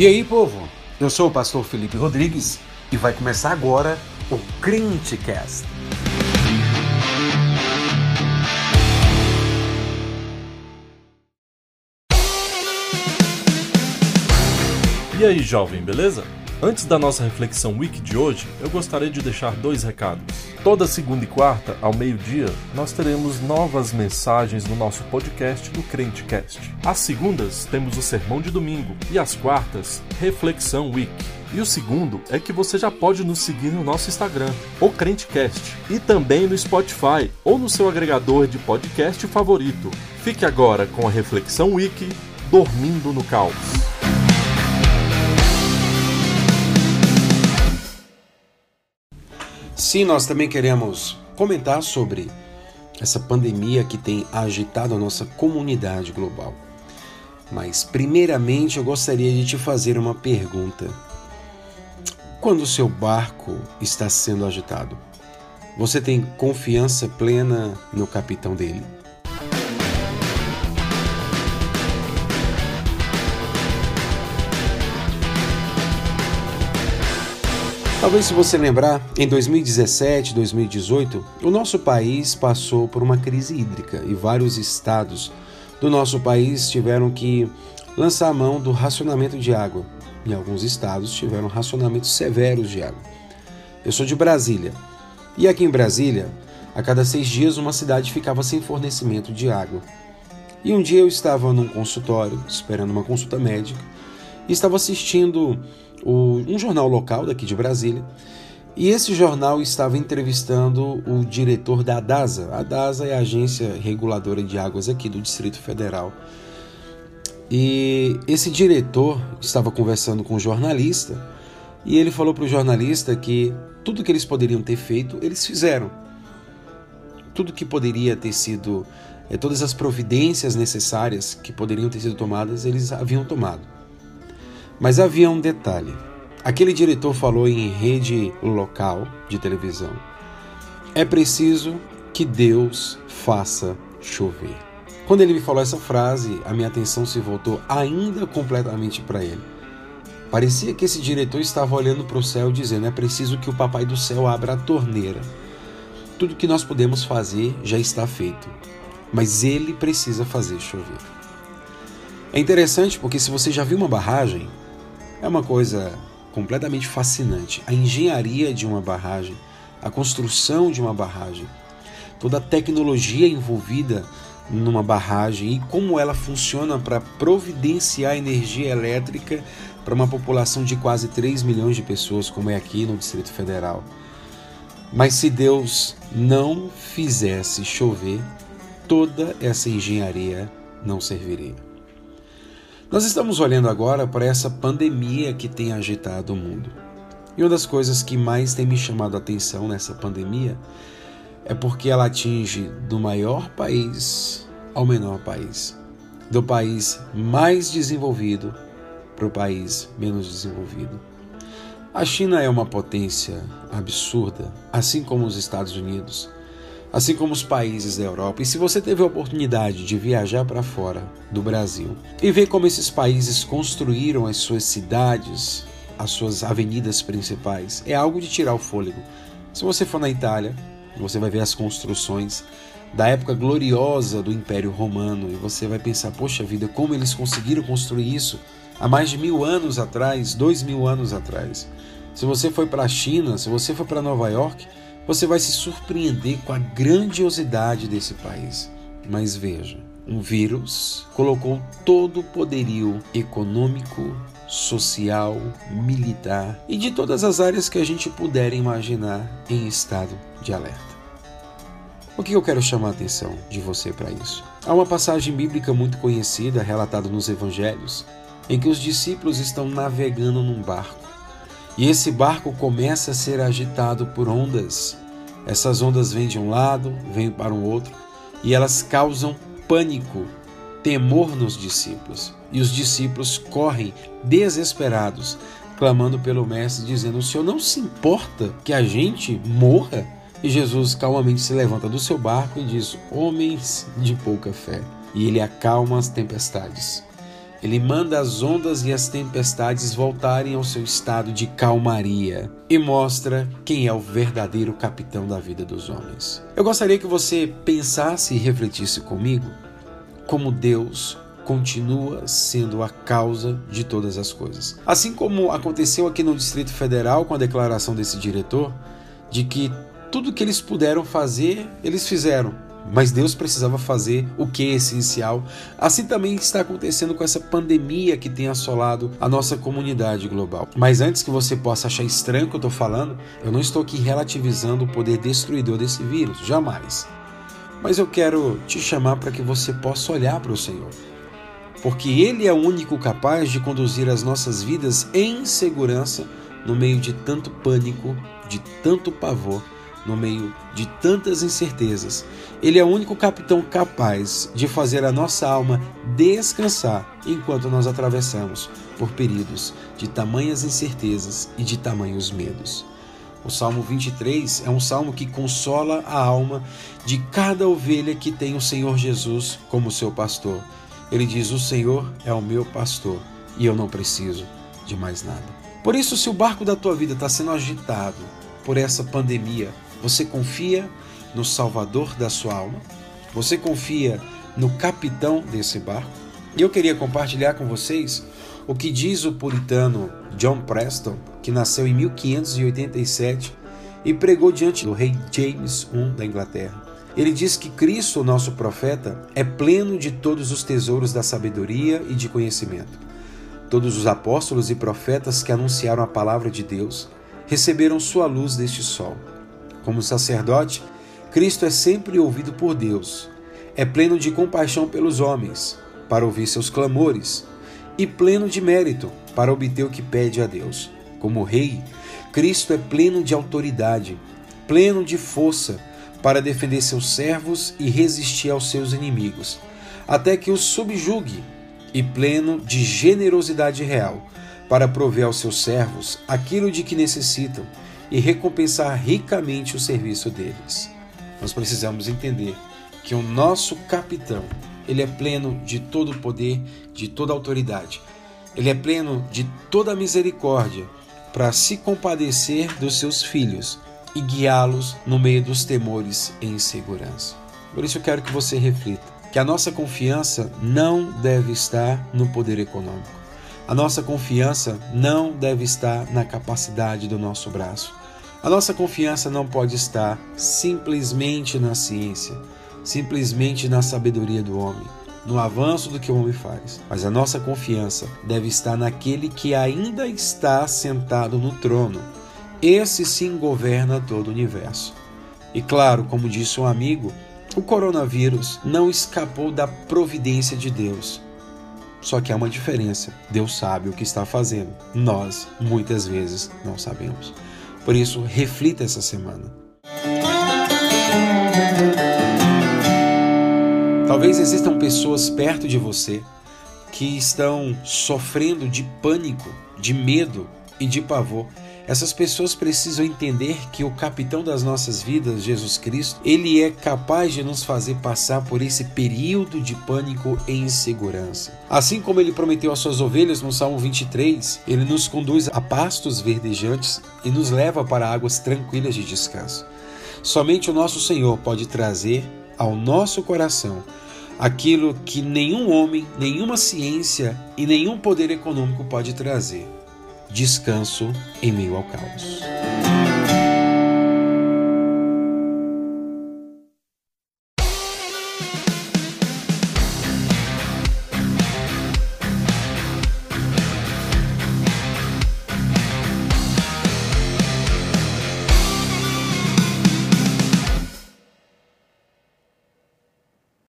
E aí, povo? Eu sou o pastor Felipe Rodrigues e vai começar agora o Crentecast. E aí, jovem, beleza? Antes da nossa reflexão wiki de hoje, eu gostaria de deixar dois recados. Toda segunda e quarta, ao meio-dia, nós teremos novas mensagens no nosso podcast do Crentecast. Às segundas, temos o Sermão de Domingo e às quartas, Reflexão Wiki. E o segundo é que você já pode nos seguir no nosso Instagram, o Crentecast, e também no Spotify ou no seu agregador de podcast favorito. Fique agora com a Reflexão Wiki, Dormindo no Caos. Sim, nós também queremos comentar sobre essa pandemia que tem agitado a nossa comunidade global. Mas, primeiramente, eu gostaria de te fazer uma pergunta. Quando o seu barco está sendo agitado, você tem confiança plena no capitão dele? Talvez se você lembrar, em 2017, 2018, o nosso país passou por uma crise hídrica e vários estados do nosso país tiveram que lançar a mão do racionamento de água. E alguns estados tiveram racionamentos severos de água. Eu sou de Brasília. E aqui em Brasília, a cada seis dias uma cidade ficava sem fornecimento de água. E um dia eu estava num consultório, esperando uma consulta médica, e estava assistindo um jornal local daqui de Brasília. E esse jornal estava entrevistando o diretor da ADASA. A ADASA é a agência reguladora de águas aqui do Distrito Federal. E esse diretor estava conversando com o jornalista e ele falou para o jornalista que tudo que eles poderiam ter feito, eles fizeram. Tudo que poderia ter sido, é, todas as providências necessárias que poderiam ter sido tomadas, eles haviam tomado. Mas havia um detalhe. Aquele diretor falou em rede local de televisão: é preciso que Deus faça chover. Quando ele me falou essa frase, a minha atenção se voltou ainda completamente para ele. Parecia que esse diretor estava olhando para o céu dizendo: é preciso que o Papai do Céu abra a torneira. Tudo que nós podemos fazer já está feito, mas ele precisa fazer chover. É interessante porque se você já viu uma barragem, é uma coisa completamente fascinante. A engenharia de uma barragem, a construção de uma barragem, toda a tecnologia envolvida numa barragem e como ela funciona para providenciar energia elétrica para uma população de quase 3 milhões de pessoas, como é aqui no Distrito Federal. Mas se Deus não fizesse chover, toda essa engenharia não serviria. Nós estamos olhando agora para essa pandemia que tem agitado o mundo. E uma das coisas que mais tem me chamado a atenção nessa pandemia é porque ela atinge do maior país ao menor país, do país mais desenvolvido para o país menos desenvolvido. A China é uma potência absurda, assim como os Estados Unidos assim como os países da Europa. E se você teve a oportunidade de viajar para fora do Brasil e ver como esses países construíram as suas cidades, as suas avenidas principais, é algo de tirar o fôlego. Se você for na Itália, você vai ver as construções da época gloriosa do Império Romano e você vai pensar, poxa vida, como eles conseguiram construir isso há mais de mil anos atrás, dois mil anos atrás. Se você foi para a China, se você foi para Nova York, você vai se surpreender com a grandiosidade desse país. Mas veja, um vírus colocou todo o poderio econômico, social, militar e de todas as áreas que a gente puder imaginar em estado de alerta. O que eu quero chamar a atenção de você para isso? Há uma passagem bíblica muito conhecida, relatada nos evangelhos, em que os discípulos estão navegando num barco. E esse barco começa a ser agitado por ondas essas ondas vêm de um lado, vêm para o outro e elas causam pânico, temor nos discípulos. E os discípulos correm desesperados, clamando pelo Mestre, dizendo: O Senhor não se importa que a gente morra? E Jesus calmamente se levanta do seu barco e diz: Homens de pouca fé. E ele acalma as tempestades. Ele manda as ondas e as tempestades voltarem ao seu estado de calmaria e mostra quem é o verdadeiro capitão da vida dos homens. Eu gostaria que você pensasse e refletisse comigo como Deus continua sendo a causa de todas as coisas. Assim como aconteceu aqui no Distrito Federal com a declaração desse diretor de que tudo que eles puderam fazer, eles fizeram mas Deus precisava fazer o que é essencial. Assim também está acontecendo com essa pandemia que tem assolado a nossa comunidade global. Mas antes que você possa achar estranho o que eu estou falando, eu não estou aqui relativizando o poder destruidor desse vírus, jamais. Mas eu quero te chamar para que você possa olhar para o Senhor. Porque Ele é o único capaz de conduzir as nossas vidas em segurança no meio de tanto pânico, de tanto pavor no meio de tantas incertezas. Ele é o único capitão capaz de fazer a nossa alma descansar enquanto nós atravessamos por períodos de tamanhas incertezas e de tamanhos medos. O Salmo 23 é um salmo que consola a alma de cada ovelha que tem o Senhor Jesus como seu pastor. Ele diz: O Senhor é o meu pastor e eu não preciso de mais nada. Por isso, se o barco da tua vida está sendo agitado por essa pandemia, você confia no Salvador da sua alma? Você confia no capitão desse barco? E eu queria compartilhar com vocês o que diz o puritano John Preston, que nasceu em 1587 e pregou diante do rei James I da Inglaterra. Ele diz que Cristo, nosso profeta, é pleno de todos os tesouros da sabedoria e de conhecimento. Todos os apóstolos e profetas que anunciaram a palavra de Deus receberam sua luz deste sol. Como sacerdote, Cristo é sempre ouvido por Deus. É pleno de compaixão pelos homens, para ouvir seus clamores, e pleno de mérito, para obter o que pede a Deus. Como Rei, Cristo é pleno de autoridade, pleno de força, para defender seus servos e resistir aos seus inimigos, até que os subjugue, e pleno de generosidade real, para prover aos seus servos aquilo de que necessitam e recompensar ricamente o serviço deles. Nós precisamos entender que o nosso capitão, ele é pleno de todo poder, de toda autoridade. Ele é pleno de toda misericórdia para se compadecer dos seus filhos e guiá-los no meio dos temores e insegurança. Por isso eu quero que você reflita que a nossa confiança não deve estar no poder econômico. A nossa confiança não deve estar na capacidade do nosso braço. A nossa confiança não pode estar simplesmente na ciência, simplesmente na sabedoria do homem, no avanço do que o homem faz, mas a nossa confiança deve estar naquele que ainda está sentado no trono. Esse sim governa todo o universo. E claro, como disse um amigo, o coronavírus não escapou da providência de Deus. Só que há uma diferença: Deus sabe o que está fazendo, nós muitas vezes não sabemos. Por isso, reflita essa semana. Talvez existam pessoas perto de você que estão sofrendo de pânico, de medo e de pavor essas pessoas precisam entender que o capitão das nossas vidas, Jesus Cristo, ele é capaz de nos fazer passar por esse período de pânico e insegurança. Assim como ele prometeu às suas ovelhas no Salmo 23, ele nos conduz a pastos verdejantes e nos leva para águas tranquilas de descanso. Somente o nosso Senhor pode trazer ao nosso coração aquilo que nenhum homem, nenhuma ciência e nenhum poder econômico pode trazer descanso em meio ao caos.